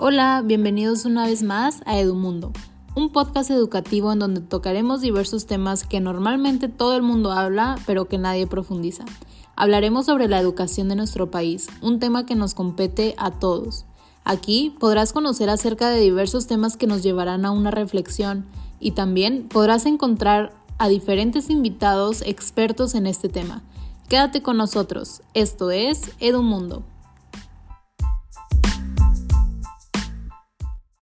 Hola, bienvenidos una vez más a Edumundo, un podcast educativo en donde tocaremos diversos temas que normalmente todo el mundo habla, pero que nadie profundiza. Hablaremos sobre la educación de nuestro país, un tema que nos compete a todos. Aquí podrás conocer acerca de diversos temas que nos llevarán a una reflexión y también podrás encontrar a diferentes invitados expertos en este tema. Quédate con nosotros, esto es Edumundo.